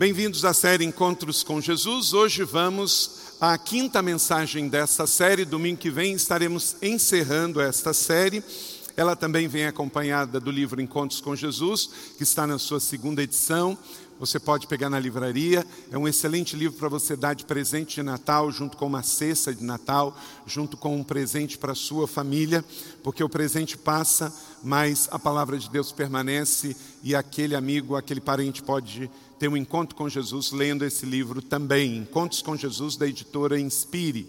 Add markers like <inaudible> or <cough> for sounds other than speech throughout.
Bem-vindos à série Encontros com Jesus. Hoje vamos à quinta mensagem desta série. Domingo que vem estaremos encerrando esta série. Ela também vem acompanhada do livro Encontros com Jesus, que está na sua segunda edição. Você pode pegar na livraria. É um excelente livro para você dar de presente de Natal, junto com uma cesta de Natal, junto com um presente para a sua família, porque o presente passa, mas a palavra de Deus permanece e aquele amigo, aquele parente pode ter um encontro com Jesus lendo esse livro também. Encontros com Jesus, da editora Inspire.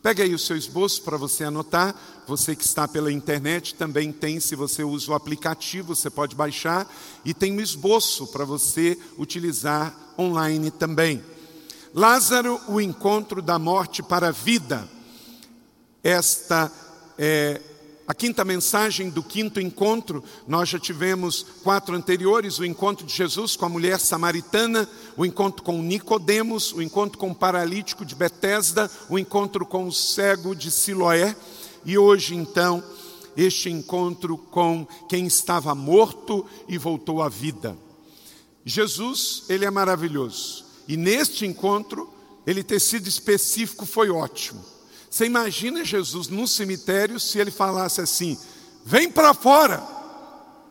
Pegue aí o seu esboço para você anotar. Você que está pela internet também tem, se você usa o aplicativo, você pode baixar e tem um esboço para você utilizar online também. Lázaro, o encontro da morte para a vida. Esta é a quinta mensagem do quinto encontro, nós já tivemos quatro anteriores: o encontro de Jesus com a mulher samaritana, o encontro com Nicodemos, o encontro com o paralítico de Betesda, o encontro com o cego de Siloé, e hoje então este encontro com quem estava morto e voltou à vida. Jesus, ele é maravilhoso. E neste encontro, ele ter sido específico foi ótimo. Você imagina Jesus no cemitério se ele falasse assim: vem para fora.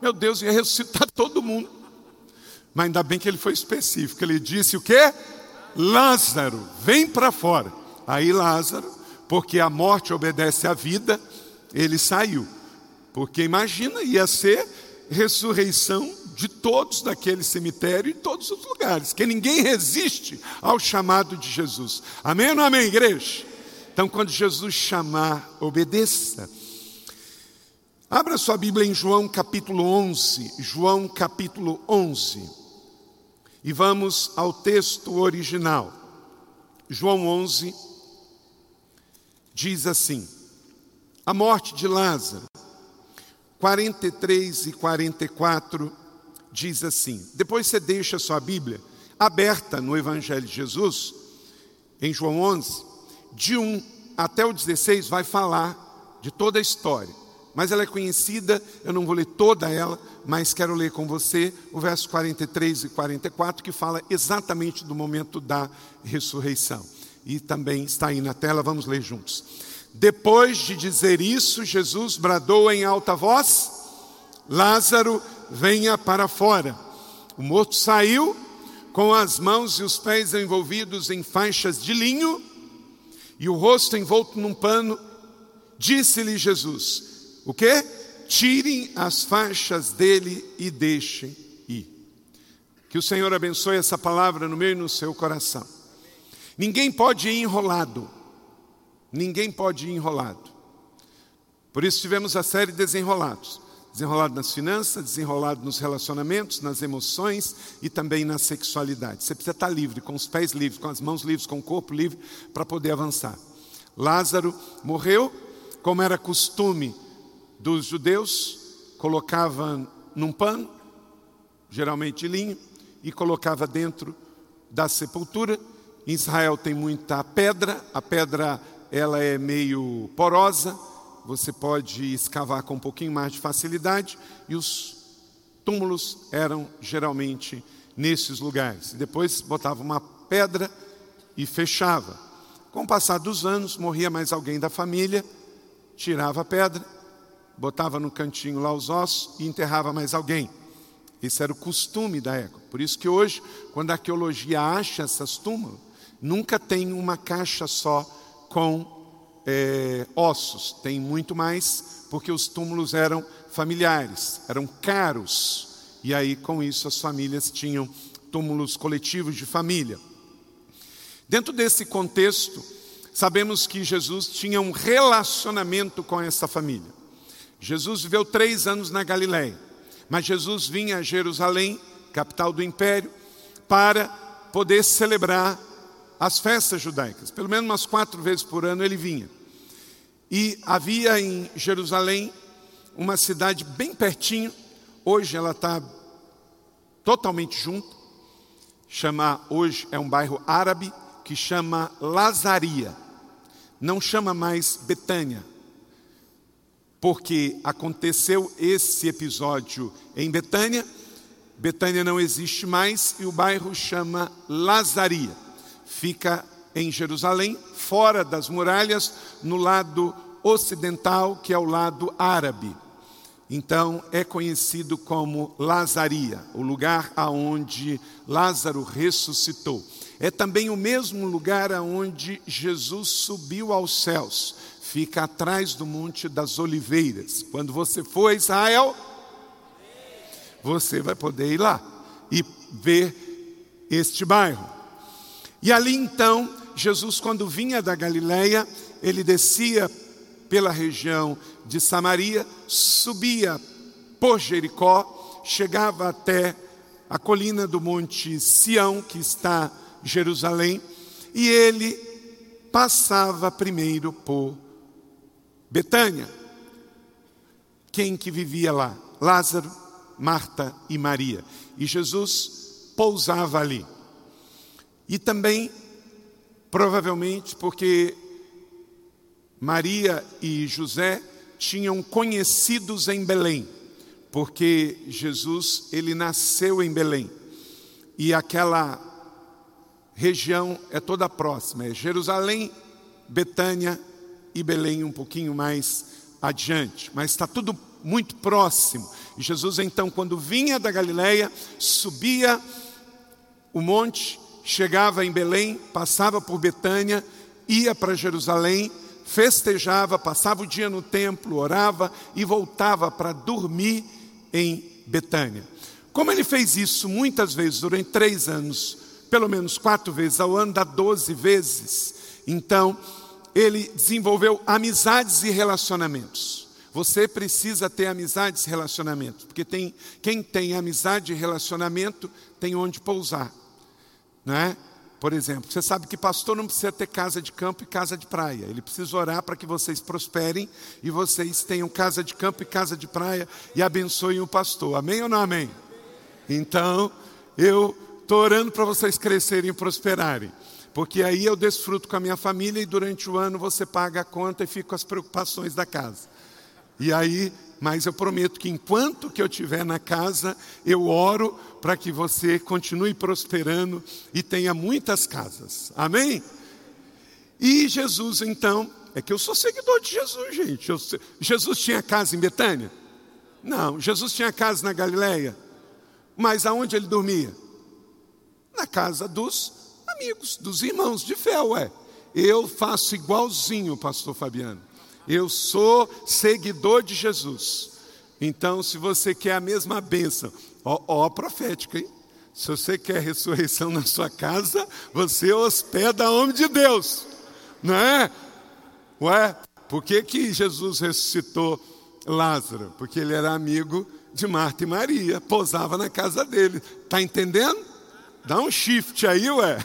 Meu Deus, ia ressuscitar <laughs> todo mundo. Mas ainda bem que ele foi específico. Ele disse o quê? Lázaro, vem para fora. Aí Lázaro, porque a morte obedece à vida, ele saiu. Porque imagina, ia ser ressurreição de todos daquele cemitério e todos os lugares, que ninguém resiste ao chamado de Jesus. Amém ou não amém, igreja? Então, quando Jesus chamar, obedeça. Abra sua Bíblia em João capítulo 11. João capítulo 11. E vamos ao texto original. João 11 diz assim: A morte de Lázaro, 43 e 44 diz assim. Depois você deixa sua Bíblia aberta no Evangelho de Jesus, em João 11 de 1 até o 16 vai falar de toda a história. Mas ela é conhecida, eu não vou ler toda ela, mas quero ler com você o verso 43 e 44, que fala exatamente do momento da ressurreição. E também está aí na tela, vamos ler juntos. Depois de dizer isso, Jesus bradou em alta voz: Lázaro, venha para fora. O morto saiu, com as mãos e os pés envolvidos em faixas de linho e o rosto envolto num pano, disse-lhe Jesus: O que? Tirem as faixas dele e deixem ir. Que o Senhor abençoe essa palavra no meu e no seu coração. Ninguém pode ir enrolado. Ninguém pode ir enrolado. Por isso tivemos a série Desenrolados. Desenrolado nas finanças, desenrolado nos relacionamentos, nas emoções e também na sexualidade. Você precisa estar livre, com os pés livres, com as mãos livres, com o corpo livre, para poder avançar. Lázaro morreu, como era costume dos judeus, colocava num pano, geralmente linho, e colocava dentro da sepultura. Em Israel tem muita pedra, a pedra ela é meio porosa, você pode escavar com um pouquinho mais de facilidade, e os túmulos eram geralmente nesses lugares. Depois botava uma pedra e fechava. Com o passar dos anos, morria mais alguém da família, tirava a pedra, botava no cantinho lá os ossos e enterrava mais alguém. Esse era o costume da época. Por isso que hoje, quando a arqueologia acha essas túmulos, nunca tem uma caixa só com é, ossos, tem muito mais, porque os túmulos eram familiares, eram caros, e aí com isso as famílias tinham túmulos coletivos de família. Dentro desse contexto, sabemos que Jesus tinha um relacionamento com essa família. Jesus viveu três anos na Galiléia, mas Jesus vinha a Jerusalém, capital do império, para poder celebrar as festas judaicas. Pelo menos umas quatro vezes por ano ele vinha. E havia em Jerusalém uma cidade bem pertinho, hoje ela está totalmente junto, chama, hoje é um bairro árabe que chama Lazaria, não chama mais Betânia, porque aconteceu esse episódio em Betânia, Betânia não existe mais e o bairro chama Lazaria. Fica em Jerusalém, fora das muralhas, no lado ocidental, que é o lado árabe. Então é conhecido como Lazaria, o lugar aonde Lázaro ressuscitou. É também o mesmo lugar aonde Jesus subiu aos céus. Fica atrás do Monte das Oliveiras. Quando você for a Israel, você vai poder ir lá e ver este bairro. E ali então, Jesus, quando vinha da Galileia, ele descia pela região de Samaria, subia por Jericó, chegava até a colina do Monte Sião, que está em Jerusalém, e ele passava primeiro por Betânia. Quem que vivia lá? Lázaro, Marta e Maria. E Jesus pousava ali. E também, provavelmente, porque Maria e José tinham conhecidos em Belém, porque Jesus, ele nasceu em Belém. E aquela região é toda próxima, é Jerusalém, Betânia e Belém um pouquinho mais adiante, mas está tudo muito próximo. E Jesus então, quando vinha da Galileia, subia o monte, chegava em Belém, passava por Betânia, ia para Jerusalém, festejava, passava o dia no templo, orava e voltava para dormir em Betânia. Como ele fez isso muitas vezes durante três anos, pelo menos quatro vezes ao ano, dá doze vezes, então ele desenvolveu amizades e relacionamentos. Você precisa ter amizades e relacionamentos, porque tem, quem tem amizade e relacionamento tem onde pousar, não é? Por exemplo, você sabe que pastor não precisa ter casa de campo e casa de praia. Ele precisa orar para que vocês prosperem e vocês tenham casa de campo e casa de praia e abençoem o pastor. Amém ou não amém? Então, eu estou orando para vocês crescerem e prosperarem. Porque aí eu desfruto com a minha família e durante o ano você paga a conta e fico com as preocupações da casa. E aí mas eu prometo que enquanto que eu estiver na casa, eu oro para que você continue prosperando e tenha muitas casas. Amém? E Jesus, então, é que eu sou seguidor de Jesus, gente. Eu, Jesus tinha casa em Betânia? Não. Jesus tinha casa na Galileia? Mas aonde ele dormia? Na casa dos amigos, dos irmãos de fé, ué. Eu faço igualzinho, pastor Fabiano. Eu sou seguidor de Jesus. Então, se você quer a mesma bênção, ó, ó profética, hein? Se você quer ressurreição na sua casa, você hospeda homem de Deus, não é? Ué, por que, que Jesus ressuscitou Lázaro? Porque ele era amigo de Marta e Maria, pousava na casa dele. Está entendendo? Dá um shift aí, ué.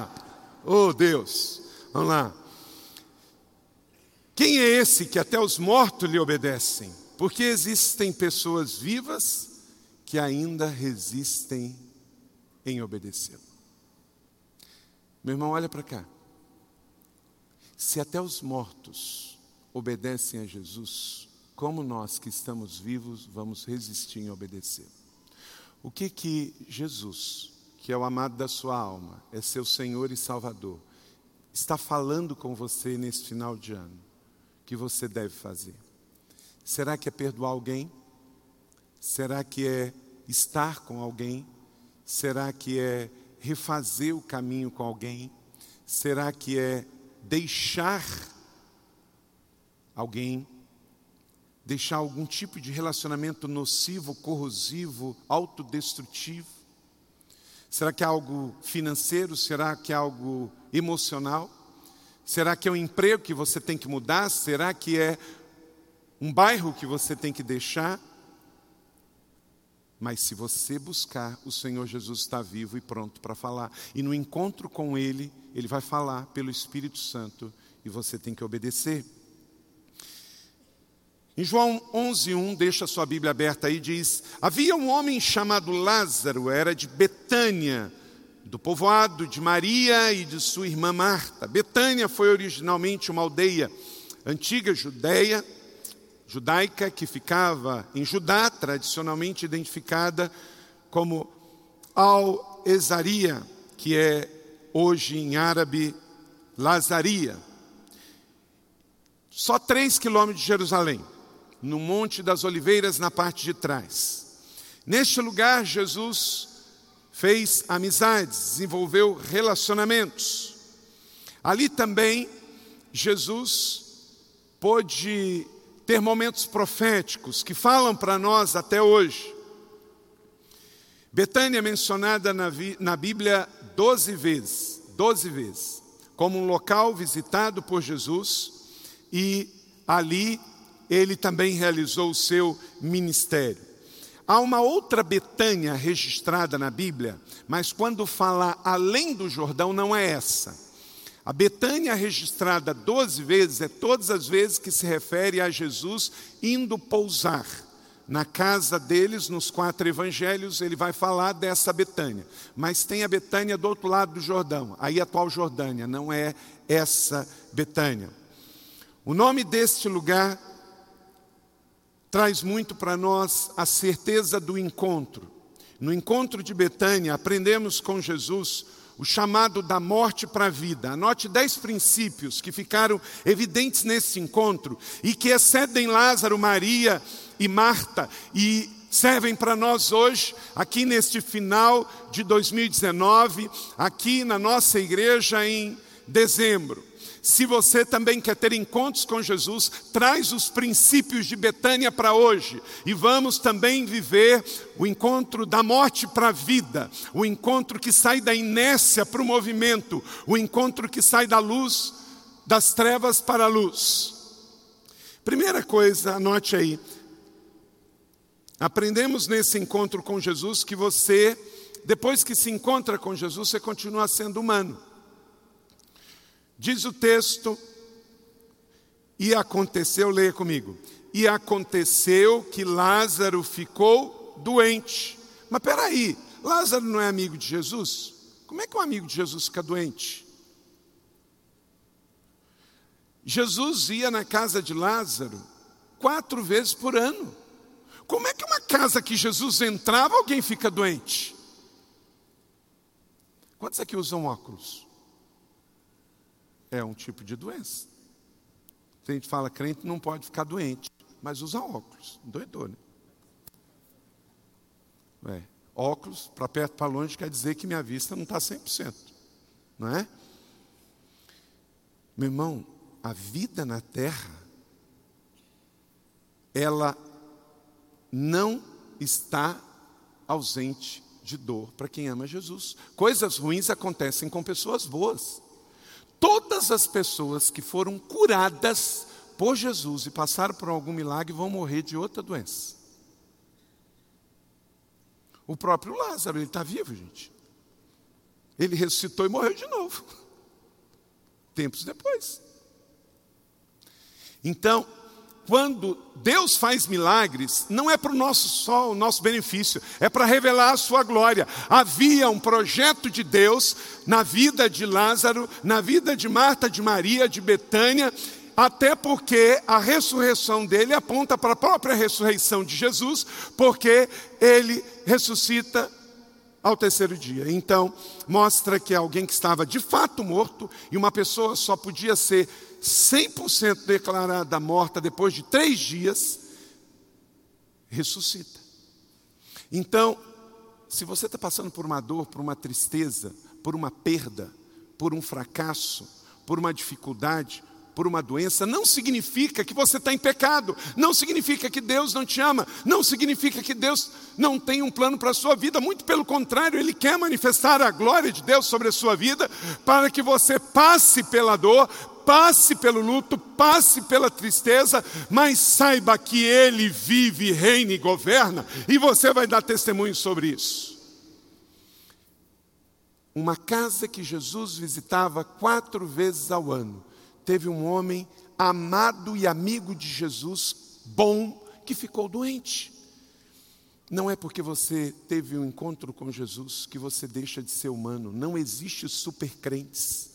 <laughs> oh, Deus. Vamos lá. Quem é esse que até os mortos lhe obedecem? Porque existem pessoas vivas que ainda resistem em obedecê-lo. Meu irmão, olha para cá. Se até os mortos obedecem a Jesus, como nós que estamos vivos vamos resistir em obedecer? O que que Jesus, que é o amado da sua alma, é seu Senhor e Salvador, está falando com você nesse final de ano? Que você deve fazer? Será que é perdoar alguém? Será que é estar com alguém? Será que é refazer o caminho com alguém? Será que é deixar alguém? Deixar algum tipo de relacionamento nocivo, corrosivo, autodestrutivo? Será que é algo financeiro? Será que é algo emocional? Será que é um emprego que você tem que mudar? Será que é um bairro que você tem que deixar? Mas se você buscar, o Senhor Jesus está vivo e pronto para falar. E no encontro com Ele, Ele vai falar pelo Espírito Santo e você tem que obedecer. Em João 11:1, deixa sua Bíblia aberta aí, diz: Havia um homem chamado Lázaro, era de Betânia, do povoado de Maria e de sua irmã Marta. Betânia foi originalmente uma aldeia antiga judeia, judaica, que ficava em Judá, tradicionalmente identificada como Al-Ezaria, que é hoje em árabe Lazaria. Só três quilômetros de Jerusalém, no Monte das Oliveiras, na parte de trás. Neste lugar, Jesus fez amizades, desenvolveu relacionamentos. Ali também, Jesus pôde ter momentos proféticos que falam para nós até hoje. Betânia é mencionada na, na Bíblia doze vezes, doze vezes, como um local visitado por Jesus e ali ele também realizou o seu ministério. Há uma outra Betânia registrada na Bíblia, mas quando fala além do Jordão, não é essa. A Betânia registrada doze vezes é todas as vezes que se refere a Jesus indo pousar na casa deles, nos quatro evangelhos, ele vai falar dessa Betânia. Mas tem a Betânia do outro lado do Jordão, aí a atual Jordânia, não é essa Betânia. O nome deste lugar traz muito para nós a certeza do encontro. No encontro de Betânia, aprendemos com Jesus o chamado da morte para a vida. Anote dez princípios que ficaram evidentes nesse encontro e que excedem Lázaro, Maria e Marta e servem para nós hoje, aqui neste final de 2019, aqui na nossa igreja em dezembro. Se você também quer ter encontros com Jesus, traz os princípios de Betânia para hoje. E vamos também viver o encontro da morte para a vida, o encontro que sai da inércia para o movimento, o encontro que sai da luz, das trevas para a luz. Primeira coisa, anote aí. Aprendemos nesse encontro com Jesus que você, depois que se encontra com Jesus, você continua sendo humano. Diz o texto, e aconteceu, leia comigo, e aconteceu que Lázaro ficou doente. Mas peraí, Lázaro não é amigo de Jesus? Como é que um amigo de Jesus fica doente? Jesus ia na casa de Lázaro quatro vezes por ano. Como é que uma casa que Jesus entrava, alguém fica doente? Quantos aqui usam óculos? É um tipo de doença. A gente fala, crente não pode ficar doente, mas usa óculos. Doidou, né? É. Óculos, para perto, para longe, quer dizer que minha vista não está 100%. Não é? Meu irmão, a vida na terra, ela não está ausente de dor para quem ama Jesus. Coisas ruins acontecem com pessoas boas. Todas as pessoas que foram curadas por Jesus e passaram por algum milagre vão morrer de outra doença. O próprio Lázaro, ele está vivo, gente. Ele ressuscitou e morreu de novo. <laughs> Tempos depois. Então, quando Deus faz milagres, não é para o nosso só o nosso benefício, é para revelar a sua glória. Havia um projeto de Deus na vida de Lázaro, na vida de Marta, de Maria, de Betânia, até porque a ressurreição dele aponta para a própria ressurreição de Jesus, porque ele ressuscita ao terceiro dia. Então, mostra que alguém que estava de fato morto e uma pessoa só podia ser 100% declarada morta depois de três dias, ressuscita. Então, se você está passando por uma dor, por uma tristeza, por uma perda, por um fracasso, por uma dificuldade, por uma doença, não significa que você está em pecado, não significa que Deus não te ama, não significa que Deus não tem um plano para a sua vida, muito pelo contrário, Ele quer manifestar a glória de Deus sobre a sua vida, para que você passe pela dor, passe pelo luto, passe pela tristeza, mas saiba que Ele vive, reina e governa, e você vai dar testemunho sobre isso. Uma casa que Jesus visitava quatro vezes ao ano, teve um homem amado e amigo de Jesus, bom, que ficou doente. Não é porque você teve um encontro com Jesus que você deixa de ser humano. Não existe supercrentes.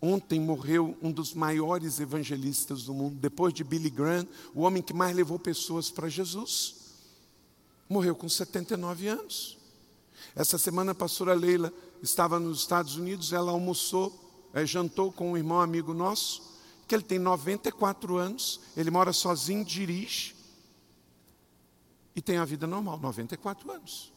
Ontem morreu um dos maiores evangelistas do mundo, depois de Billy Graham, o homem que mais levou pessoas para Jesus. Morreu com 79 anos. Essa semana a pastora Leila estava nos Estados Unidos, ela almoçou, é, jantou com um irmão amigo nosso, que ele tem 94 anos, ele mora sozinho, dirige e tem a vida normal, 94 anos.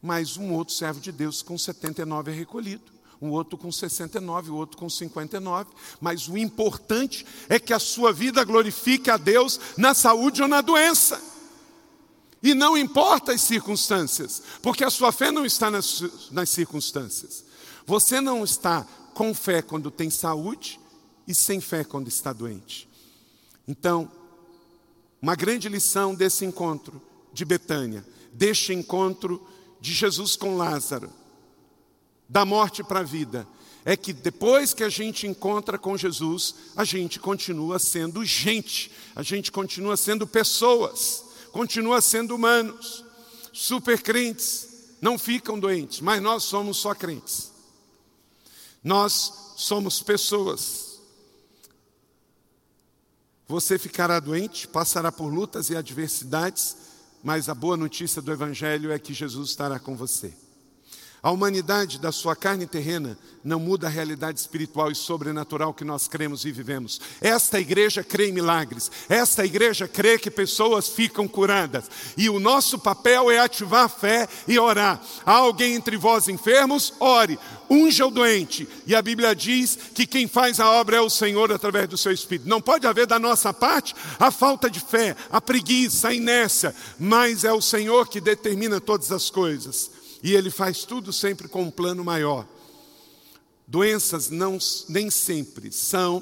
Mas um outro servo de Deus com 79 é recolhido um outro com 69, o outro com 59. Mas o importante é que a sua vida glorifique a Deus na saúde ou na doença. E não importa as circunstâncias, porque a sua fé não está nas, nas circunstâncias. Você não está com fé quando tem saúde e sem fé quando está doente. Então, uma grande lição desse encontro de Betânia, deste encontro de Jesus com Lázaro, da morte para a vida, é que depois que a gente encontra com Jesus, a gente continua sendo gente, a gente continua sendo pessoas, continua sendo humanos, super crentes, não ficam doentes, mas nós somos só crentes. Nós somos pessoas. Você ficará doente, passará por lutas e adversidades, mas a boa notícia do Evangelho é que Jesus estará com você. A humanidade da sua carne terrena não muda a realidade espiritual e sobrenatural que nós cremos e vivemos. Esta igreja crê em milagres, esta igreja crê que pessoas ficam curadas, e o nosso papel é ativar a fé e orar. Há alguém entre vós enfermos? Ore, unja o doente, e a Bíblia diz que quem faz a obra é o Senhor através do seu Espírito. Não pode haver da nossa parte a falta de fé, a preguiça, a inércia, mas é o Senhor que determina todas as coisas. E ele faz tudo sempre com um plano maior. Doenças não, nem sempre são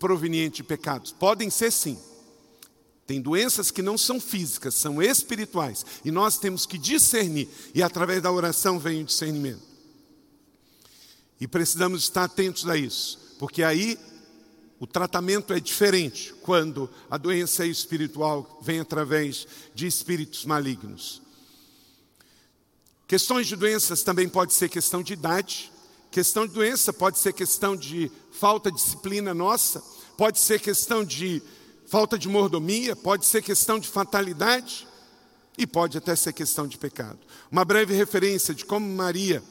provenientes de pecados. Podem ser sim. Tem doenças que não são físicas, são espirituais. E nós temos que discernir. E através da oração vem o discernimento. E precisamos estar atentos a isso. Porque aí o tratamento é diferente quando a doença espiritual vem através de espíritos malignos. Questões de doenças também pode ser questão de idade. Questão de doença pode ser questão de falta de disciplina nossa, pode ser questão de falta de mordomia, pode ser questão de fatalidade e pode até ser questão de pecado. Uma breve referência de como Maria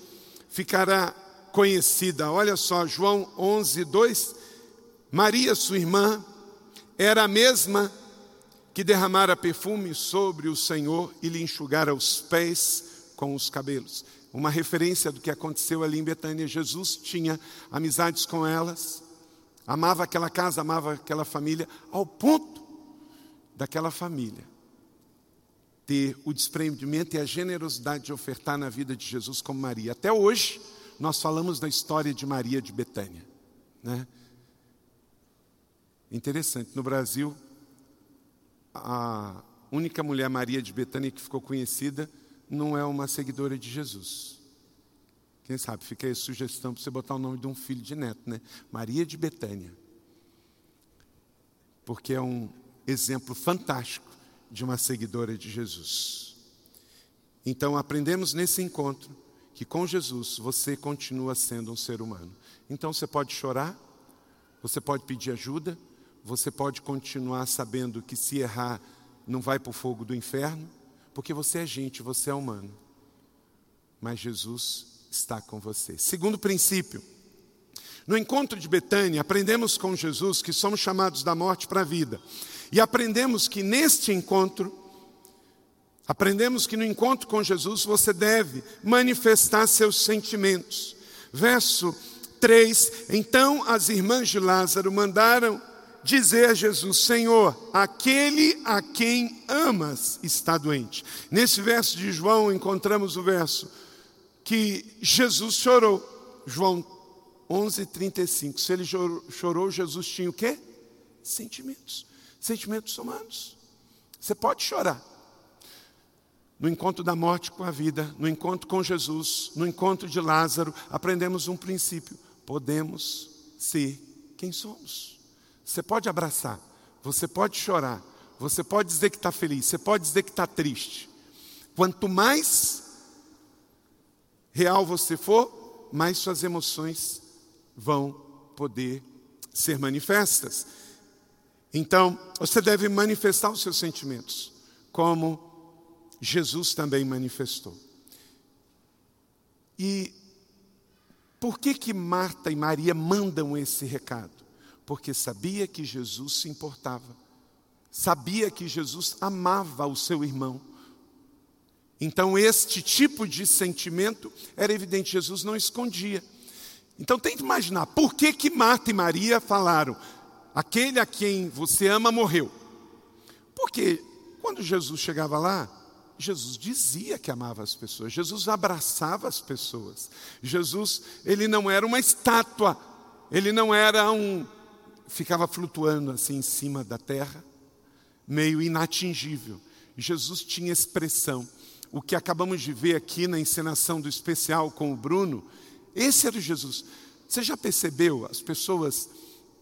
ficará conhecida. Olha só, João 11, 2. Maria, sua irmã, era a mesma que derramara perfume sobre o Senhor e lhe enxugara os pés com os cabelos. Uma referência do que aconteceu ali em Betânia. Jesus tinha amizades com elas, amava aquela casa, amava aquela família, ao ponto daquela família ter o desprendimento e a generosidade de ofertar na vida de Jesus como Maria. Até hoje, nós falamos da história de Maria de Betânia. Né? Interessante, no Brasil, a única mulher Maria de Betânia que ficou conhecida não é uma seguidora de Jesus. Quem sabe, fica aí a sugestão para você botar o nome de um filho de neto, né? Maria de Betânia. Porque é um exemplo fantástico de uma seguidora de Jesus. Então, aprendemos nesse encontro que com Jesus você continua sendo um ser humano. Então, você pode chorar, você pode pedir ajuda, você pode continuar sabendo que se errar, não vai para o fogo do inferno porque você é gente, você é humano. Mas Jesus está com você. Segundo princípio, no encontro de Betânia, aprendemos com Jesus que somos chamados da morte para a vida. E aprendemos que neste encontro, aprendemos que no encontro com Jesus você deve manifestar seus sentimentos. Verso 3: Então as irmãs de Lázaro mandaram dizer a Jesus: Senhor, aquele a quem amas está doente. Nesse verso de João encontramos o verso que Jesus chorou. João 11:35. Se ele chorou, Jesus tinha o quê? Sentimentos. Sentimentos humanos. Você pode chorar. No encontro da morte com a vida, no encontro com Jesus, no encontro de Lázaro, aprendemos um princípio: podemos ser quem somos. Você pode abraçar, você pode chorar, você pode dizer que está feliz, você pode dizer que está triste. Quanto mais real você for, mais suas emoções vão poder ser manifestas. Então, você deve manifestar os seus sentimentos, como Jesus também manifestou. E por que que Marta e Maria mandam esse recado? Porque sabia que Jesus se importava. Sabia que Jesus amava o seu irmão. Então, este tipo de sentimento era evidente, Jesus não escondia. Então, tente imaginar, por que que Marta e Maria falaram, aquele a quem você ama morreu? Porque quando Jesus chegava lá, Jesus dizia que amava as pessoas, Jesus abraçava as pessoas. Jesus, ele não era uma estátua, ele não era um ficava flutuando assim em cima da terra, meio inatingível. Jesus tinha expressão. O que acabamos de ver aqui na encenação do especial com o Bruno, esse era o Jesus. Você já percebeu as pessoas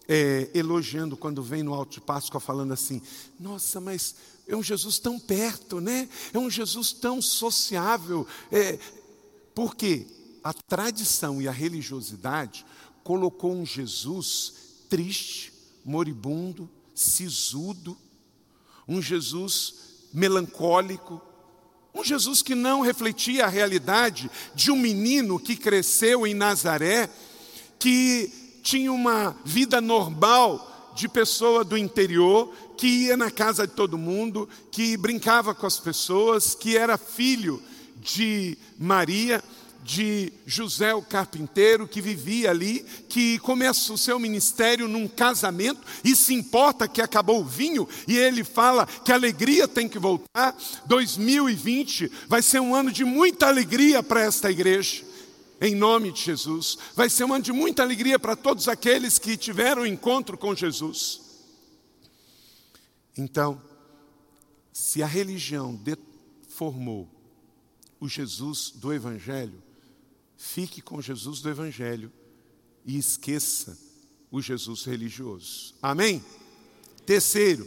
é, elogiando quando vem no Alto de Páscoa falando assim: Nossa, mas é um Jesus tão perto, né? É um Jesus tão sociável. É, porque a tradição e a religiosidade colocou um Jesus triste, moribundo, sisudo, um Jesus melancólico, um Jesus que não refletia a realidade de um menino que cresceu em Nazaré, que tinha uma vida normal de pessoa do interior, que ia na casa de todo mundo, que brincava com as pessoas, que era filho de Maria, de José o carpinteiro, que vivia ali, que começa o seu ministério num casamento e se importa que acabou o vinho, e ele fala que a alegria tem que voltar. 2020 vai ser um ano de muita alegria para esta igreja em nome de Jesus. Vai ser um ano de muita alegria para todos aqueles que tiveram encontro com Jesus. Então, se a religião deformou o Jesus do Evangelho, fique com Jesus do Evangelho e esqueça o Jesus religioso. Amém? Terceiro,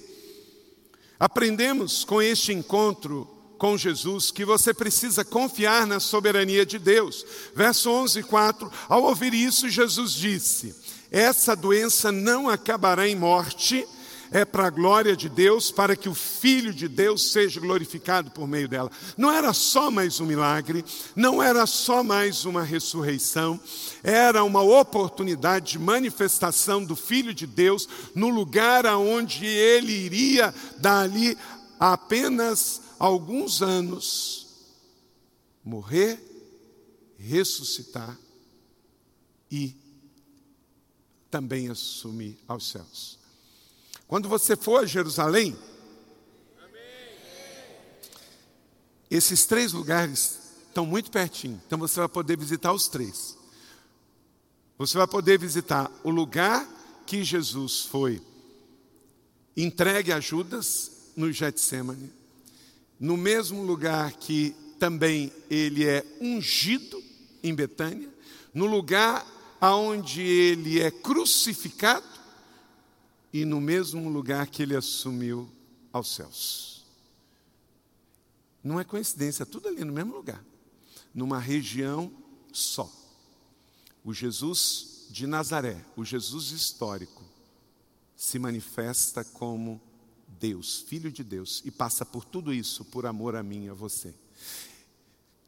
aprendemos com este encontro com Jesus que você precisa confiar na soberania de Deus. Verso 11, 4. Ao ouvir isso, Jesus disse: Essa doença não acabará em morte é para a glória de Deus, para que o Filho de Deus seja glorificado por meio dela. Não era só mais um milagre, não era só mais uma ressurreição, era uma oportunidade de manifestação do Filho de Deus no lugar aonde ele iria dali apenas alguns anos morrer, ressuscitar e também assumir aos céus. Quando você for a Jerusalém, esses três lugares estão muito pertinho, então você vai poder visitar os três. Você vai poder visitar o lugar que Jesus foi entregue a Judas no Getsemane, no mesmo lugar que também ele é ungido em Betânia, no lugar aonde ele é crucificado e no mesmo lugar que ele assumiu aos céus. Não é coincidência, é tudo ali no mesmo lugar, numa região só. O Jesus de Nazaré, o Jesus histórico, se manifesta como Deus, Filho de Deus, e passa por tudo isso por amor a mim e a você.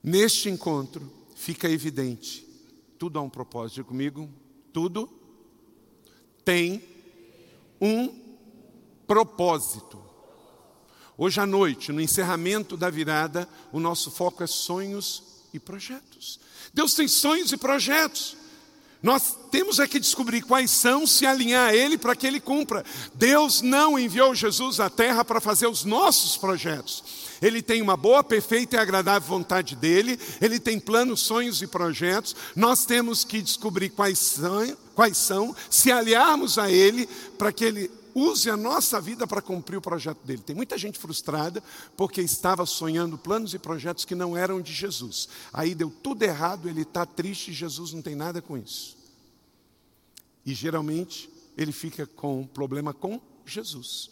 Neste encontro fica evidente, tudo há um propósito comigo, tudo tem um propósito. Hoje à noite, no encerramento da virada, o nosso foco é sonhos e projetos. Deus tem sonhos e projetos. Nós temos é que descobrir quais são, se alinhar a Ele para que Ele cumpra. Deus não enviou Jesus à terra para fazer os nossos projetos. Ele tem uma boa, perfeita e agradável vontade dele, ele tem planos, sonhos e projetos. Nós temos que descobrir quais são, quais são se aliarmos a Ele para que Ele use a nossa vida para cumprir o projeto dele. Tem muita gente frustrada porque estava sonhando planos e projetos que não eram de Jesus. Aí deu tudo errado, ele está triste, Jesus não tem nada com isso. E geralmente ele fica com problema com Jesus.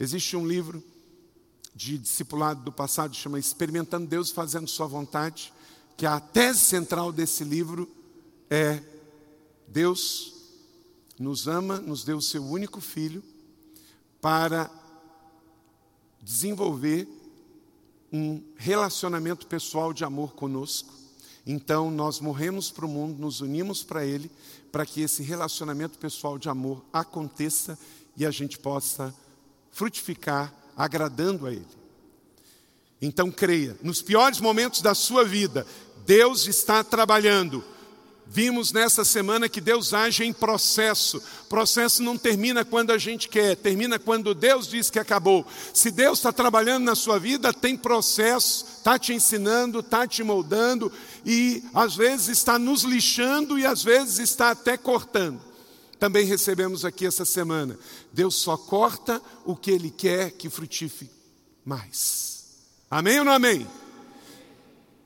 Existe um livro de discipulado do passado chama Experimentando Deus Fazendo Sua Vontade, que a tese central desse livro é Deus nos ama, nos deu o seu único filho para desenvolver um relacionamento pessoal de amor conosco. Então nós morremos para o mundo, nos unimos para Ele, para que esse relacionamento pessoal de amor aconteça e a gente possa frutificar agradando a Ele. Então creia, nos piores momentos da sua vida, Deus está trabalhando Vimos nessa semana que Deus age em processo. Processo não termina quando a gente quer, termina quando Deus diz que acabou. Se Deus está trabalhando na sua vida, tem processo, está te ensinando, está te moldando e às vezes está nos lixando e às vezes está até cortando. Também recebemos aqui essa semana. Deus só corta o que Ele quer que frutifique mais. Amém ou não amém?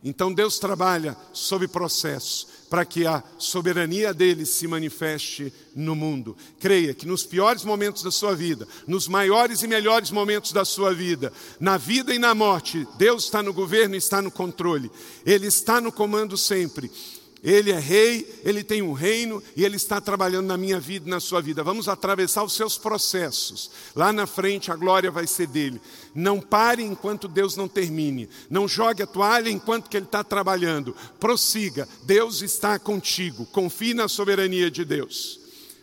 Então Deus trabalha sob processo para que a soberania dele se manifeste no mundo. Creia que nos piores momentos da sua vida, nos maiores e melhores momentos da sua vida, na vida e na morte, Deus está no governo e está no controle. Ele está no comando sempre. Ele é rei, ele tem um reino e ele está trabalhando na minha vida e na sua vida. Vamos atravessar os seus processos. Lá na frente a glória vai ser dele. Não pare enquanto Deus não termine. Não jogue a toalha enquanto que ele está trabalhando. Prossiga. Deus está contigo. Confie na soberania de Deus.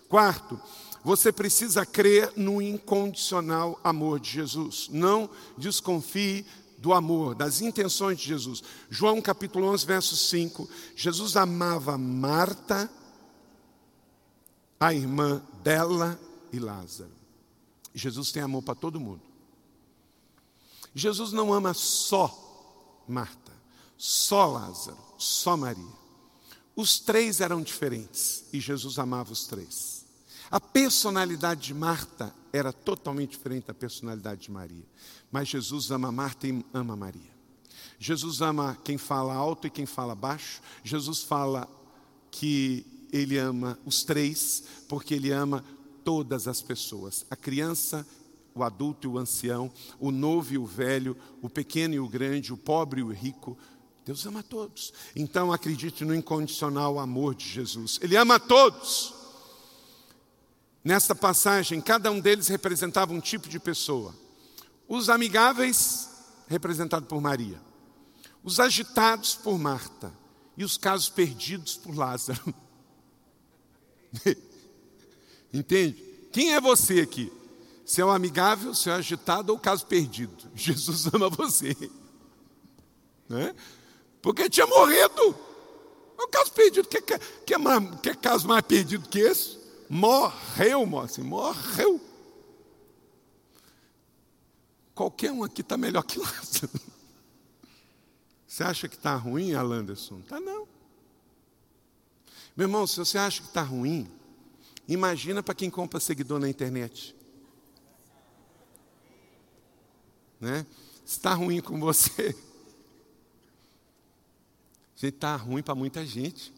Quarto, você precisa crer no incondicional amor de Jesus. Não desconfie do amor, das intenções de Jesus. João capítulo 11, verso 5. Jesus amava Marta, a irmã dela e Lázaro. Jesus tem amor para todo mundo. Jesus não ama só Marta, só Lázaro, só Maria. Os três eram diferentes e Jesus amava os três. A personalidade de Marta era totalmente diferente da personalidade de Maria. Mas Jesus ama Marta e ama Maria. Jesus ama quem fala alto e quem fala baixo. Jesus fala que ele ama os três, porque ele ama todas as pessoas: a criança, o adulto e o ancião, o novo e o velho, o pequeno e o grande, o pobre e o rico. Deus ama todos. Então acredite no incondicional amor de Jesus. Ele ama todos. Nesta passagem, cada um deles representava um tipo de pessoa. Os amigáveis, representados por Maria. Os agitados por Marta. E os casos perdidos por Lázaro. <laughs> Entende? Quem é você aqui? Se é um amigável, se é um agitado ou caso perdido. <laughs> Jesus ama você. Né? Porque tinha morrido. É um caso perdido. Que, que, que, é que caso mais perdido que esse? Morreu, moça, morreu. Qualquer um aqui está melhor que Lázaro. <laughs> Você acha que está ruim, Alanderson? Está não. Meu irmão, se você acha que está ruim, imagina para quem compra seguidor na internet. Né? Está ruim com você. <laughs> Gente, está ruim para muita gente.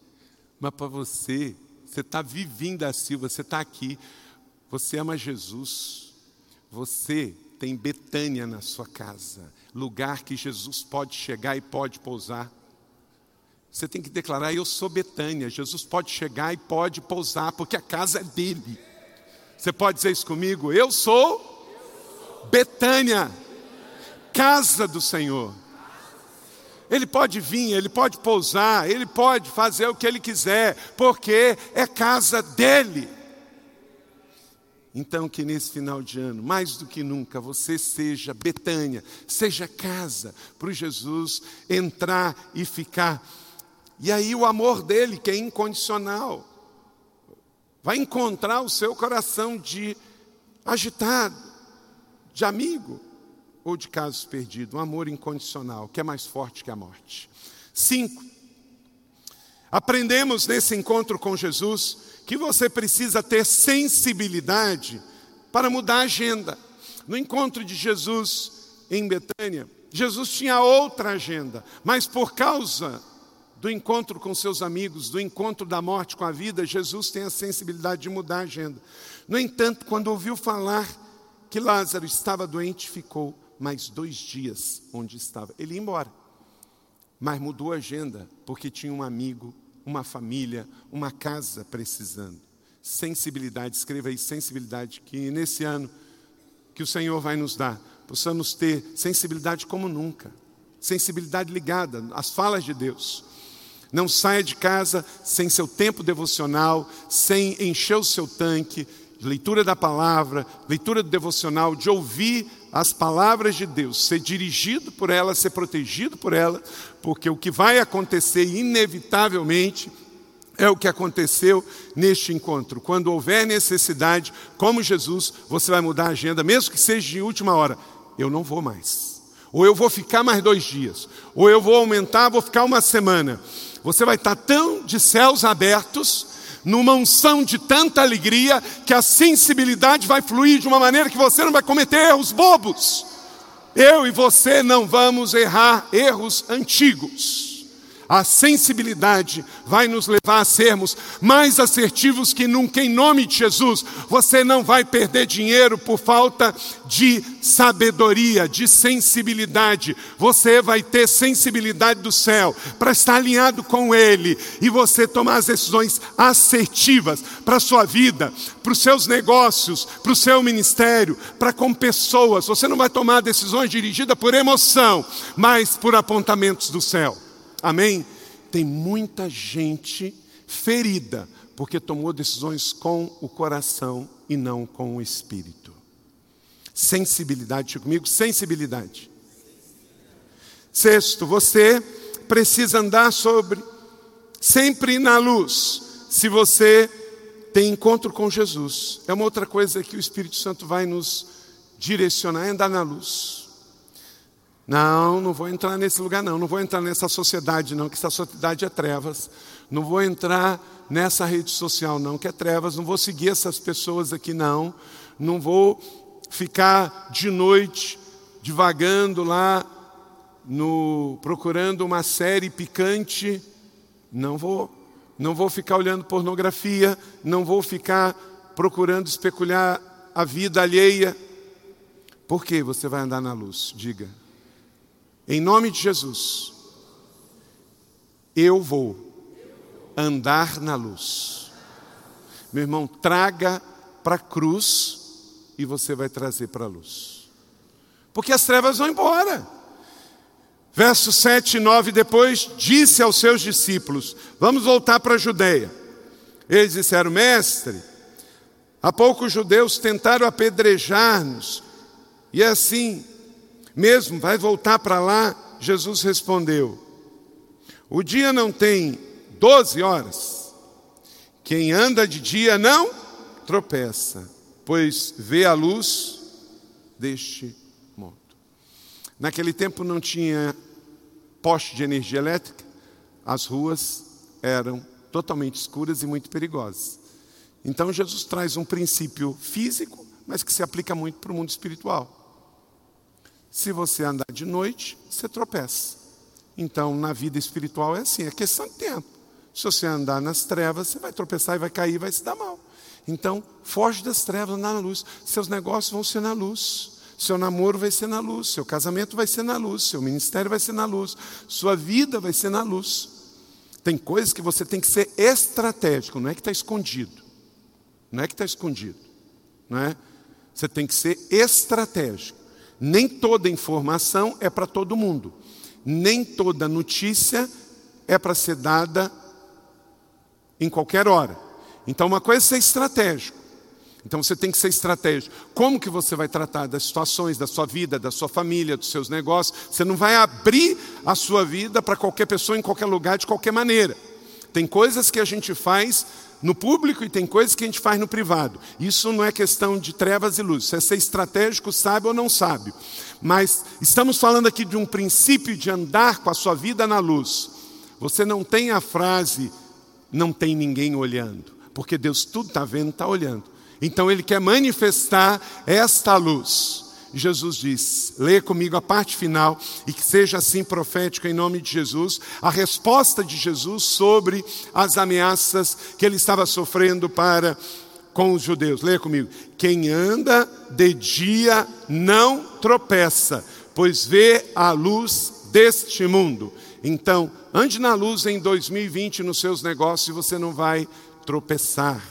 Mas para você, você está vivendo a Silva, você está aqui. Você ama Jesus. Você tem Betânia na sua casa, lugar que Jesus pode chegar e pode pousar. Você tem que declarar: Eu sou Betânia. Jesus pode chegar e pode pousar, porque a casa é dele. Você pode dizer isso comigo? Eu sou Betânia, casa do Senhor. Ele pode vir, ele pode pousar, ele pode fazer o que ele quiser, porque é casa dele. Então, que nesse final de ano, mais do que nunca, você seja Betânia, seja casa para Jesus entrar e ficar. E aí, o amor dele, que é incondicional, vai encontrar o seu coração de agitado, de amigo ou de casos perdidos. Um amor incondicional, que é mais forte que a morte. Cinco, aprendemos nesse encontro com Jesus que você precisa ter sensibilidade para mudar a agenda. No encontro de Jesus em Betânia, Jesus tinha outra agenda, mas por causa do encontro com seus amigos, do encontro da morte com a vida, Jesus tem a sensibilidade de mudar a agenda. No entanto, quando ouviu falar que Lázaro estava doente, ficou mais dois dias onde estava. Ele ia embora, mas mudou a agenda, porque tinha um amigo uma família, uma casa precisando. Sensibilidade, escreva aí sensibilidade, que nesse ano que o Senhor vai nos dar, possamos ter sensibilidade como nunca, sensibilidade ligada às falas de Deus. Não saia de casa sem seu tempo devocional, sem encher o seu tanque, leitura da palavra, leitura do devocional, de ouvir as palavras de Deus, ser dirigido por ela, ser protegido por ela, porque o que vai acontecer inevitavelmente é o que aconteceu neste encontro. Quando houver necessidade, como Jesus, você vai mudar a agenda, mesmo que seja de última hora. Eu não vou mais. Ou eu vou ficar mais dois dias. Ou eu vou aumentar, vou ficar uma semana. Você vai estar tão de céus abertos, numa unção de tanta alegria, que a sensibilidade vai fluir de uma maneira que você não vai cometer erros bobos. Eu e você não vamos errar erros antigos. A sensibilidade vai nos levar a sermos mais assertivos que nunca, em nome de Jesus. Você não vai perder dinheiro por falta de sabedoria, de sensibilidade. Você vai ter sensibilidade do céu para estar alinhado com Ele e você tomar as decisões assertivas para a sua vida, para os seus negócios, para o seu ministério, para com pessoas. Você não vai tomar decisões dirigidas por emoção, mas por apontamentos do céu. Amém? Tem muita gente ferida porque tomou decisões com o coração e não com o espírito. Sensibilidade, comigo, sensibilidade. Sexto, você precisa andar sobre sempre na luz. Se você tem encontro com Jesus, é uma outra coisa que o Espírito Santo vai nos direcionar, é andar na luz. Não, não vou entrar nesse lugar, não. Não vou entrar nessa sociedade, não, que essa sociedade é trevas. Não vou entrar nessa rede social, não, que é trevas. Não vou seguir essas pessoas aqui, não. Não vou ficar de noite divagando lá, no, procurando uma série picante. Não vou. Não vou ficar olhando pornografia. Não vou ficar procurando especular a vida alheia. Por que você vai andar na luz? Diga. Em nome de Jesus, eu vou andar na luz. Meu irmão, traga para a cruz e você vai trazer para a luz. Porque as trevas vão embora. Verso 7 e 9, depois disse aos seus discípulos: Vamos voltar para a Judéia. Eles disseram: Mestre, há pouco os judeus tentaram apedrejar-nos, e assim mesmo vai voltar para lá? Jesus respondeu: O dia não tem doze horas. Quem anda de dia não tropeça, pois vê a luz deste mundo. Naquele tempo não tinha poste de energia elétrica, as ruas eram totalmente escuras e muito perigosas. Então Jesus traz um princípio físico, mas que se aplica muito para o mundo espiritual. Se você andar de noite, você tropeça. Então, na vida espiritual é assim, é questão de tempo. Se você andar nas trevas, você vai tropeçar e vai cair, vai se dar mal. Então, foge das trevas, anda na luz. Seus negócios vão ser na luz. Seu namoro vai ser na luz, seu casamento vai ser na luz, seu ministério vai ser na luz, sua vida vai ser na luz. Tem coisas que você tem que ser estratégico, não é que está escondido. Não é que está escondido. Não é? Você tem que ser estratégico. Nem toda informação é para todo mundo. Nem toda notícia é para ser dada em qualquer hora. Então, uma coisa é ser estratégico. Então você tem que ser estratégico. Como que você vai tratar das situações da sua vida, da sua família, dos seus negócios? Você não vai abrir a sua vida para qualquer pessoa em qualquer lugar de qualquer maneira. Tem coisas que a gente faz no público e tem coisas que a gente faz no privado. Isso não é questão de trevas e luz, isso é ser estratégico, sabe ou não sabe. Mas estamos falando aqui de um princípio de andar com a sua vida na luz. Você não tem a frase, não tem ninguém olhando, porque Deus tudo está vendo, está olhando. Então Ele quer manifestar esta luz. Jesus diz: leia comigo a parte final e que seja assim profético em nome de Jesus, a resposta de Jesus sobre as ameaças que ele estava sofrendo para com os judeus. Leia comigo: quem anda de dia não tropeça, pois vê a luz deste mundo. Então, ande na luz em 2020 nos seus negócios e você não vai tropeçar.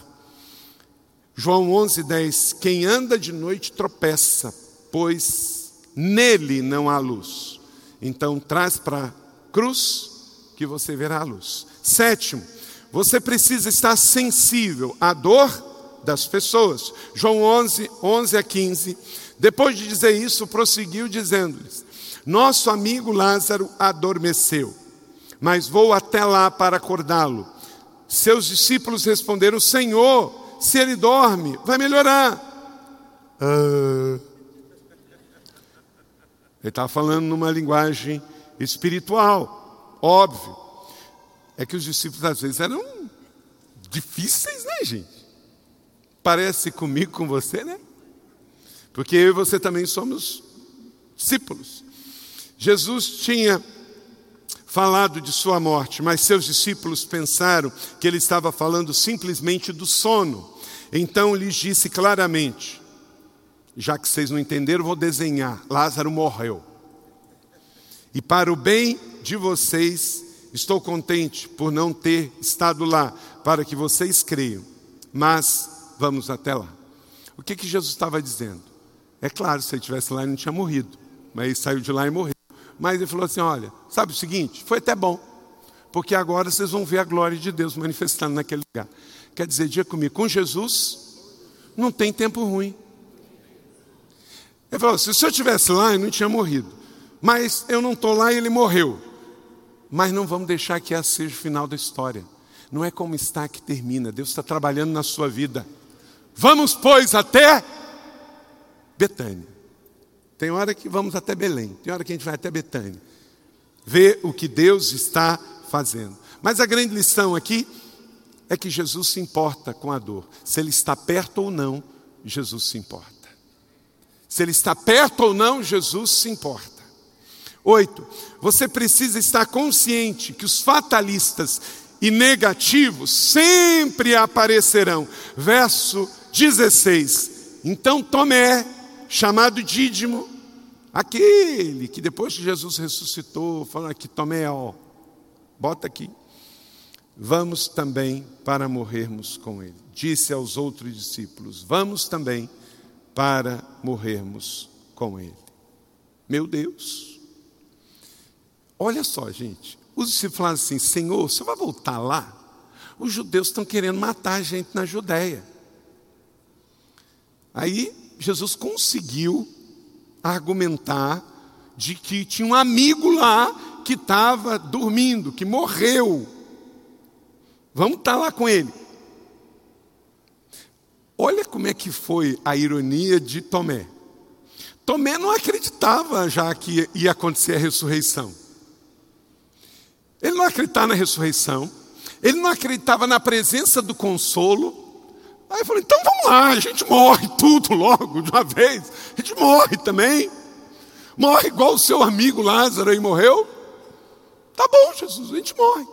João 11:10 Quem anda de noite tropeça pois nele não há luz. Então traz para a cruz, que você verá a luz. Sétimo, você precisa estar sensível à dor das pessoas. João 11, 11 a 15. Depois de dizer isso, prosseguiu dizendo-lhes: Nosso amigo Lázaro adormeceu, mas vou até lá para acordá-lo. Seus discípulos responderam: Senhor, se ele dorme, vai melhorar. Ah. Ele estava falando numa linguagem espiritual, óbvio. É que os discípulos às vezes eram difíceis, né, gente? Parece comigo, com você, né? Porque eu e você também somos discípulos. Jesus tinha falado de sua morte, mas seus discípulos pensaram que ele estava falando simplesmente do sono. Então lhes disse claramente: já que vocês não entenderam, vou desenhar. Lázaro morreu. E para o bem de vocês, estou contente por não ter estado lá, para que vocês creiam. Mas vamos até lá. O que, que Jesus estava dizendo? É claro, se ele estivesse lá, ele não tinha morrido. Mas ele saiu de lá e morreu. Mas ele falou assim: olha, sabe o seguinte? Foi até bom. Porque agora vocês vão ver a glória de Deus manifestando naquele lugar. Quer dizer, dia comigo, com Jesus, não tem tempo ruim. Ele falou: se eu estivesse lá, eu não tinha morrido. Mas eu não estou lá e ele morreu. Mas não vamos deixar que esse seja o final da história. Não é como está que termina. Deus está trabalhando na sua vida. Vamos, pois, até Betânia. Tem hora que vamos até Belém, tem hora que a gente vai até Betânia. Ver o que Deus está fazendo. Mas a grande lição aqui é que Jesus se importa com a dor. Se ele está perto ou não, Jesus se importa. Se ele está perto ou não, Jesus se importa. Oito, você precisa estar consciente que os fatalistas e negativos sempre aparecerão. Verso 16. Então Tomé, chamado Dídimo, aquele que depois que Jesus ressuscitou, falando aqui, Tomé, ó, bota aqui. Vamos também para morrermos com ele. Disse aos outros discípulos: Vamos também para morrermos com Ele. Meu Deus. Olha só, gente. Os discípulos falaram assim: Senhor, você vai voltar lá? Os judeus estão querendo matar a gente na Judéia. Aí Jesus conseguiu argumentar de que tinha um amigo lá que estava dormindo, que morreu. Vamos estar lá com ele. É que foi a ironia de Tomé. Tomé não acreditava já que ia acontecer a ressurreição. Ele não acreditava na ressurreição, ele não acreditava na presença do consolo. Aí falei: então vamos lá, a gente morre tudo logo, de uma vez. A gente morre também. Morre igual o seu amigo Lázaro aí morreu. Tá bom, Jesus, a gente morre.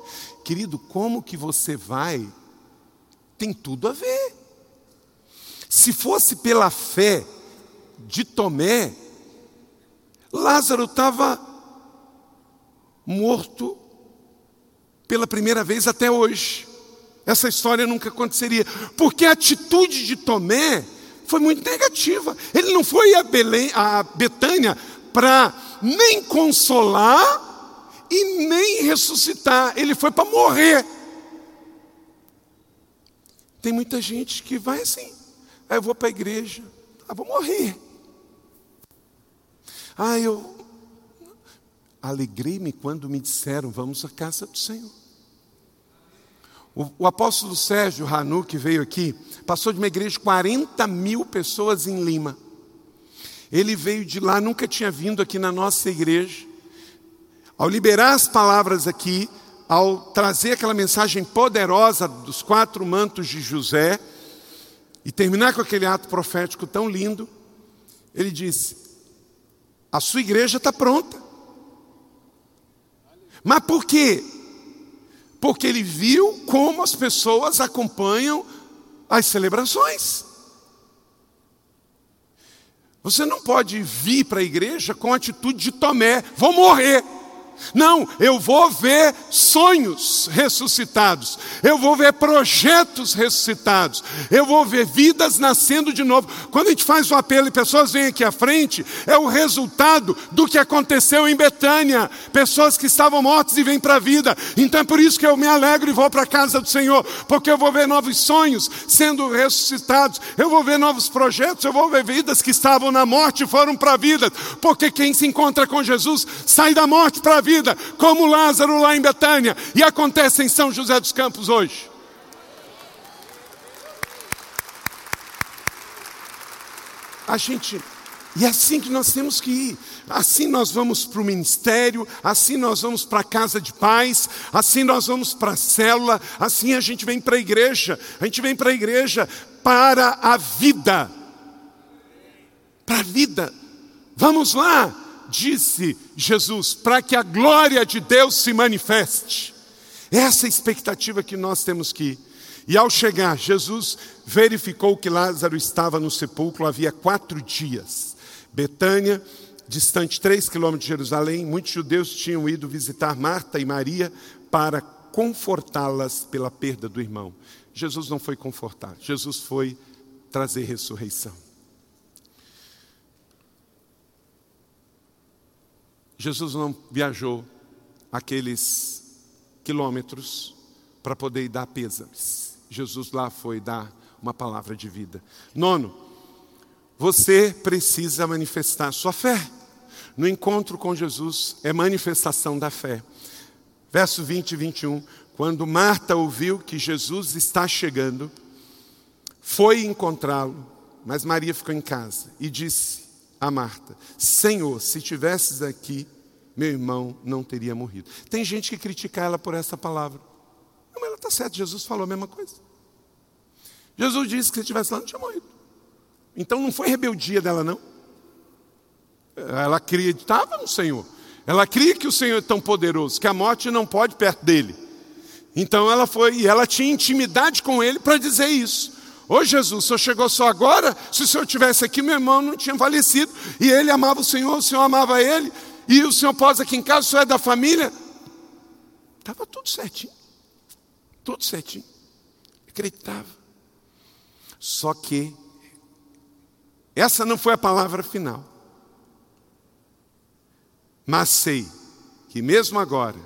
Querido, como que você vai? Tem tudo a ver. Se fosse pela fé de Tomé, Lázaro estava morto pela primeira vez até hoje. Essa história nunca aconteceria, porque a atitude de Tomé foi muito negativa. Ele não foi a, Belém, a Betânia para nem consolar e nem ressuscitar, ele foi para morrer. Tem muita gente que vai assim. Aí eu vou para a igreja. Ah, vou morrer. Ah, eu alegrei-me quando me disseram, vamos à casa do Senhor. O, o apóstolo Sérgio Ranu, que veio aqui, passou de uma igreja de 40 mil pessoas em Lima. Ele veio de lá, nunca tinha vindo aqui na nossa igreja. Ao liberar as palavras aqui, ao trazer aquela mensagem poderosa dos quatro mantos de José, e terminar com aquele ato profético tão lindo, ele disse: A sua igreja está pronta. Mas por quê? Porque ele viu como as pessoas acompanham as celebrações. Você não pode vir para a igreja com a atitude de Tomé, vou morrer. Não, eu vou ver sonhos ressuscitados, eu vou ver projetos ressuscitados, eu vou ver vidas nascendo de novo. Quando a gente faz o apelo e pessoas vêm aqui à frente, é o resultado do que aconteceu em Betânia. Pessoas que estavam mortas e vêm para a vida. Então é por isso que eu me alegro e vou para a casa do Senhor, porque eu vou ver novos sonhos sendo ressuscitados, eu vou ver novos projetos, eu vou ver vidas que estavam na morte e foram para a vida, porque quem se encontra com Jesus sai da morte para a vida como Lázaro lá em Betânia, e acontece em São José dos Campos hoje. A gente, e é assim que nós temos que ir. Assim nós vamos para o ministério, assim nós vamos para a casa de paz, assim nós vamos para a célula, assim a gente vem para a igreja. A gente vem para a igreja para a vida. Para a vida. Vamos lá, disse Jesus, para que a glória de Deus se manifeste. Essa é a expectativa que nós temos que ir. E ao chegar, Jesus verificou que Lázaro estava no sepulcro havia quatro dias. Betânia, distante três quilômetros de Jerusalém, muitos judeus tinham ido visitar Marta e Maria para confortá-las pela perda do irmão. Jesus não foi confortar, Jesus foi trazer ressurreição. Jesus não viajou aqueles quilômetros para poder dar pêsames. Jesus lá foi dar uma palavra de vida. Nono, você precisa manifestar sua fé. No encontro com Jesus é manifestação da fé. Verso 20 e 21. Quando Marta ouviu que Jesus está chegando, foi encontrá-lo, mas Maria ficou em casa e disse: a Marta: Senhor, se tivesses aqui, meu irmão não teria morrido. Tem gente que critica ela por essa palavra. Não, mas ela está certa, Jesus falou a mesma coisa. Jesus disse que se tivesse lá, não tinha morrido. Então não foi rebeldia dela, não. Ela acreditava no Senhor. Ela cria que o Senhor é tão poderoso, que a morte não pode perto dele. Então ela foi, e ela tinha intimidade com ele para dizer isso. Ô Jesus, o senhor chegou só agora? Se o senhor tivesse aqui, meu irmão não tinha falecido. E ele amava o Senhor, o Senhor amava ele. E o senhor pôs aqui em casa, o senhor é da família. Estava tudo certinho. Tudo certinho. Acreditava. Só que essa não foi a palavra final. Mas sei que mesmo agora,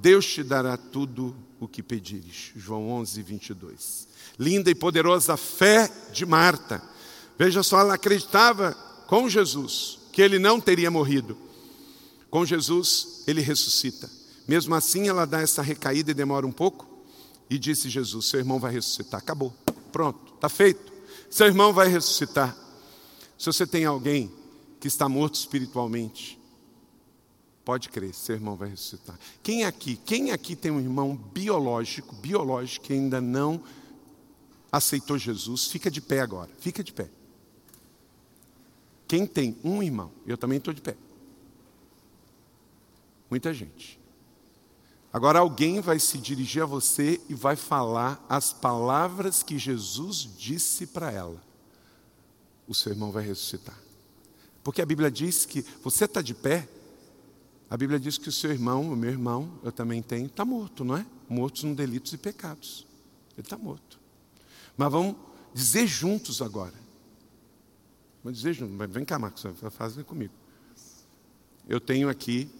Deus te dará tudo o que pedires. João 11, 22 linda e poderosa fé de Marta. Veja só, ela acreditava com Jesus que ele não teria morrido. Com Jesus, ele ressuscita. Mesmo assim, ela dá essa recaída e demora um pouco. E disse Jesus: Seu irmão vai ressuscitar. Acabou. Pronto, está feito. Seu irmão vai ressuscitar. Se você tem alguém que está morto espiritualmente, pode crer, seu irmão vai ressuscitar. Quem aqui, quem aqui tem um irmão biológico, biológico que ainda não aceitou Jesus, fica de pé agora, fica de pé. Quem tem um irmão, eu também estou de pé. Muita gente. Agora alguém vai se dirigir a você e vai falar as palavras que Jesus disse para ela. O seu irmão vai ressuscitar. Porque a Bíblia diz que você está de pé, a Bíblia diz que o seu irmão, o meu irmão, eu também tenho, está morto, não é? Mortos nos delitos e pecados. Ele está morto. Mas vamos dizer juntos agora. Vamos dizer juntos. Vem cá, Marcos, faz comigo. Eu tenho aqui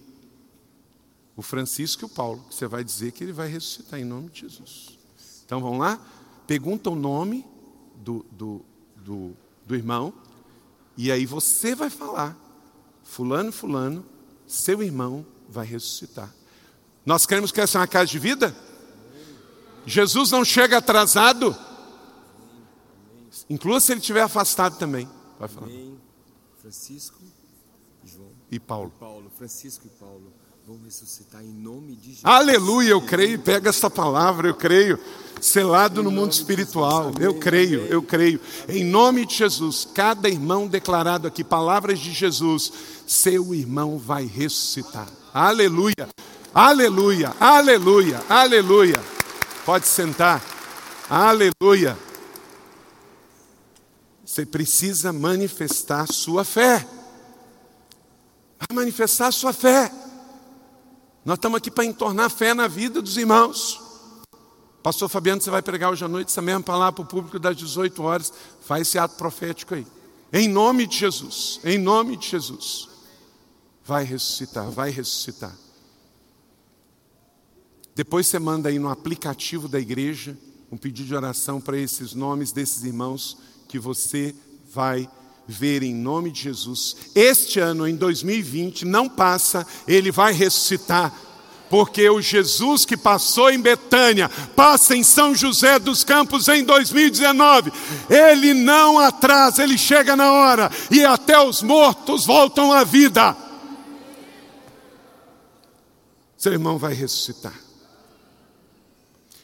o Francisco e o Paulo, que você vai dizer que ele vai ressuscitar em nome de Jesus. Então vamos lá? Pergunta o nome do, do, do, do irmão, e aí você vai falar: Fulano, Fulano, seu irmão vai ressuscitar. Nós queremos que essa é uma casa de vida? Jesus não chega atrasado. Inclua se ele estiver afastado também. Vai falar. Amém. Francisco, João e Paulo. E Paulo. Francisco e Paulo vão ressuscitar em nome de Jesus. Aleluia, eu creio. Pega esta palavra, eu creio. Selado no mundo espiritual. Eu creio, eu creio. Em nome de Jesus, cada irmão declarado aqui, palavras de Jesus, seu irmão vai ressuscitar. Aleluia, aleluia, aleluia, aleluia. Pode sentar. Aleluia. Você precisa manifestar sua fé. Vai manifestar sua fé. Nós estamos aqui para entornar fé na vida dos irmãos. Pastor Fabiano, você vai pregar hoje à noite essa mesma palavra para o público das 18 horas. Faz esse ato profético aí. Em nome de Jesus. Em nome de Jesus. Vai ressuscitar, vai ressuscitar. Depois você manda aí no aplicativo da igreja um pedido de oração para esses nomes desses irmãos que você vai ver em nome de Jesus. Este ano, em 2020, não passa, ele vai ressuscitar. Porque o Jesus que passou em Betânia, passa em São José dos Campos em 2019. Ele não atrasa, ele chega na hora e até os mortos voltam à vida. Seu irmão vai ressuscitar.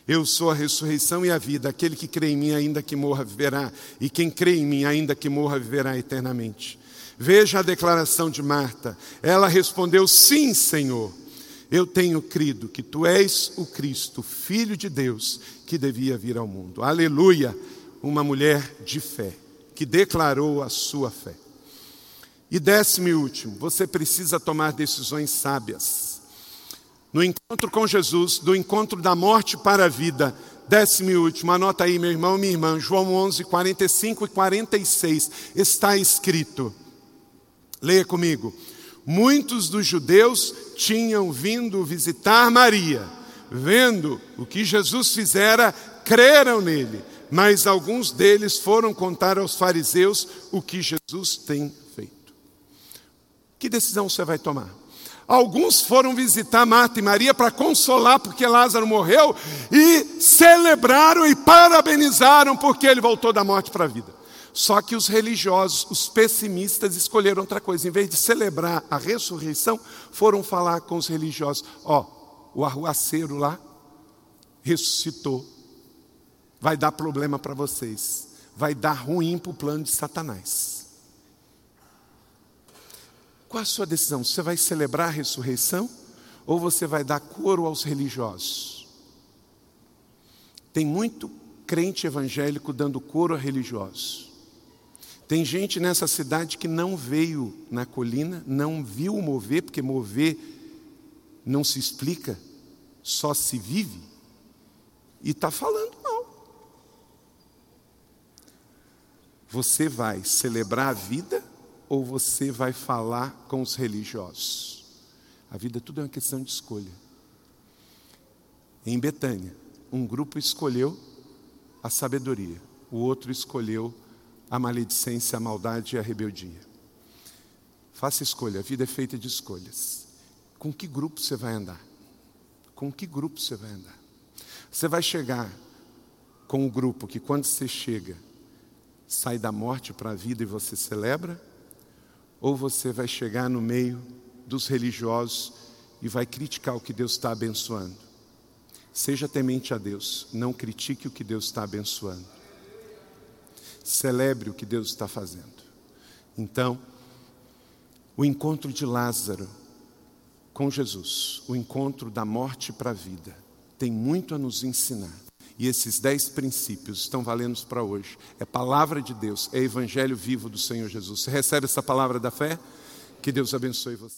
Eu sou a ressurreição e a vida. Aquele que crê em mim, ainda que morra, viverá. E quem crê em mim, ainda que morra, viverá eternamente. Veja a declaração de Marta. Ela respondeu: Sim, Senhor. Eu tenho crido que tu és o Cristo, filho de Deus, que devia vir ao mundo. Aleluia! Uma mulher de fé, que declarou a sua fé. E décimo e último, você precisa tomar decisões sábias no encontro com Jesus, do encontro da morte para a vida. Décimo e último, anota aí, meu irmão, minha irmã, João 11, 45 e 46, está escrito. Leia comigo. Muitos dos judeus tinham vindo visitar Maria, vendo o que Jesus fizera, creram nele, mas alguns deles foram contar aos fariseus o que Jesus tem feito. Que decisão você vai tomar? Alguns foram visitar Marta e Maria para consolar porque Lázaro morreu e celebraram e parabenizaram porque ele voltou da morte para a vida. Só que os religiosos, os pessimistas, escolheram outra coisa. Em vez de celebrar a ressurreição, foram falar com os religiosos: Ó, oh, o arruaceiro lá ressuscitou. Vai dar problema para vocês. Vai dar ruim para o plano de Satanás. Qual a sua decisão? Você vai celebrar a ressurreição ou você vai dar coro aos religiosos? Tem muito crente evangélico dando coro a religiosos. Tem gente nessa cidade que não veio na colina, não viu mover, porque mover não se explica, só se vive, e está falando mal. Você vai celebrar a vida ou você vai falar com os religiosos? A vida tudo é uma questão de escolha. Em Betânia, um grupo escolheu a sabedoria, o outro escolheu a maledicência, a maldade e a rebeldia. Faça escolha, a vida é feita de escolhas. Com que grupo você vai andar? Com que grupo você vai andar? Você vai chegar com o grupo que, quando você chega, sai da morte para a vida e você celebra? Ou você vai chegar no meio dos religiosos e vai criticar o que Deus está abençoando. Seja temente a Deus, não critique o que Deus está abençoando. Celebre o que Deus está fazendo. Então, o encontro de Lázaro com Jesus, o encontro da morte para a vida, tem muito a nos ensinar. E esses dez princípios estão valendo para hoje. É palavra de Deus, é evangelho vivo do Senhor Jesus. Você recebe essa palavra da fé? Que Deus abençoe você.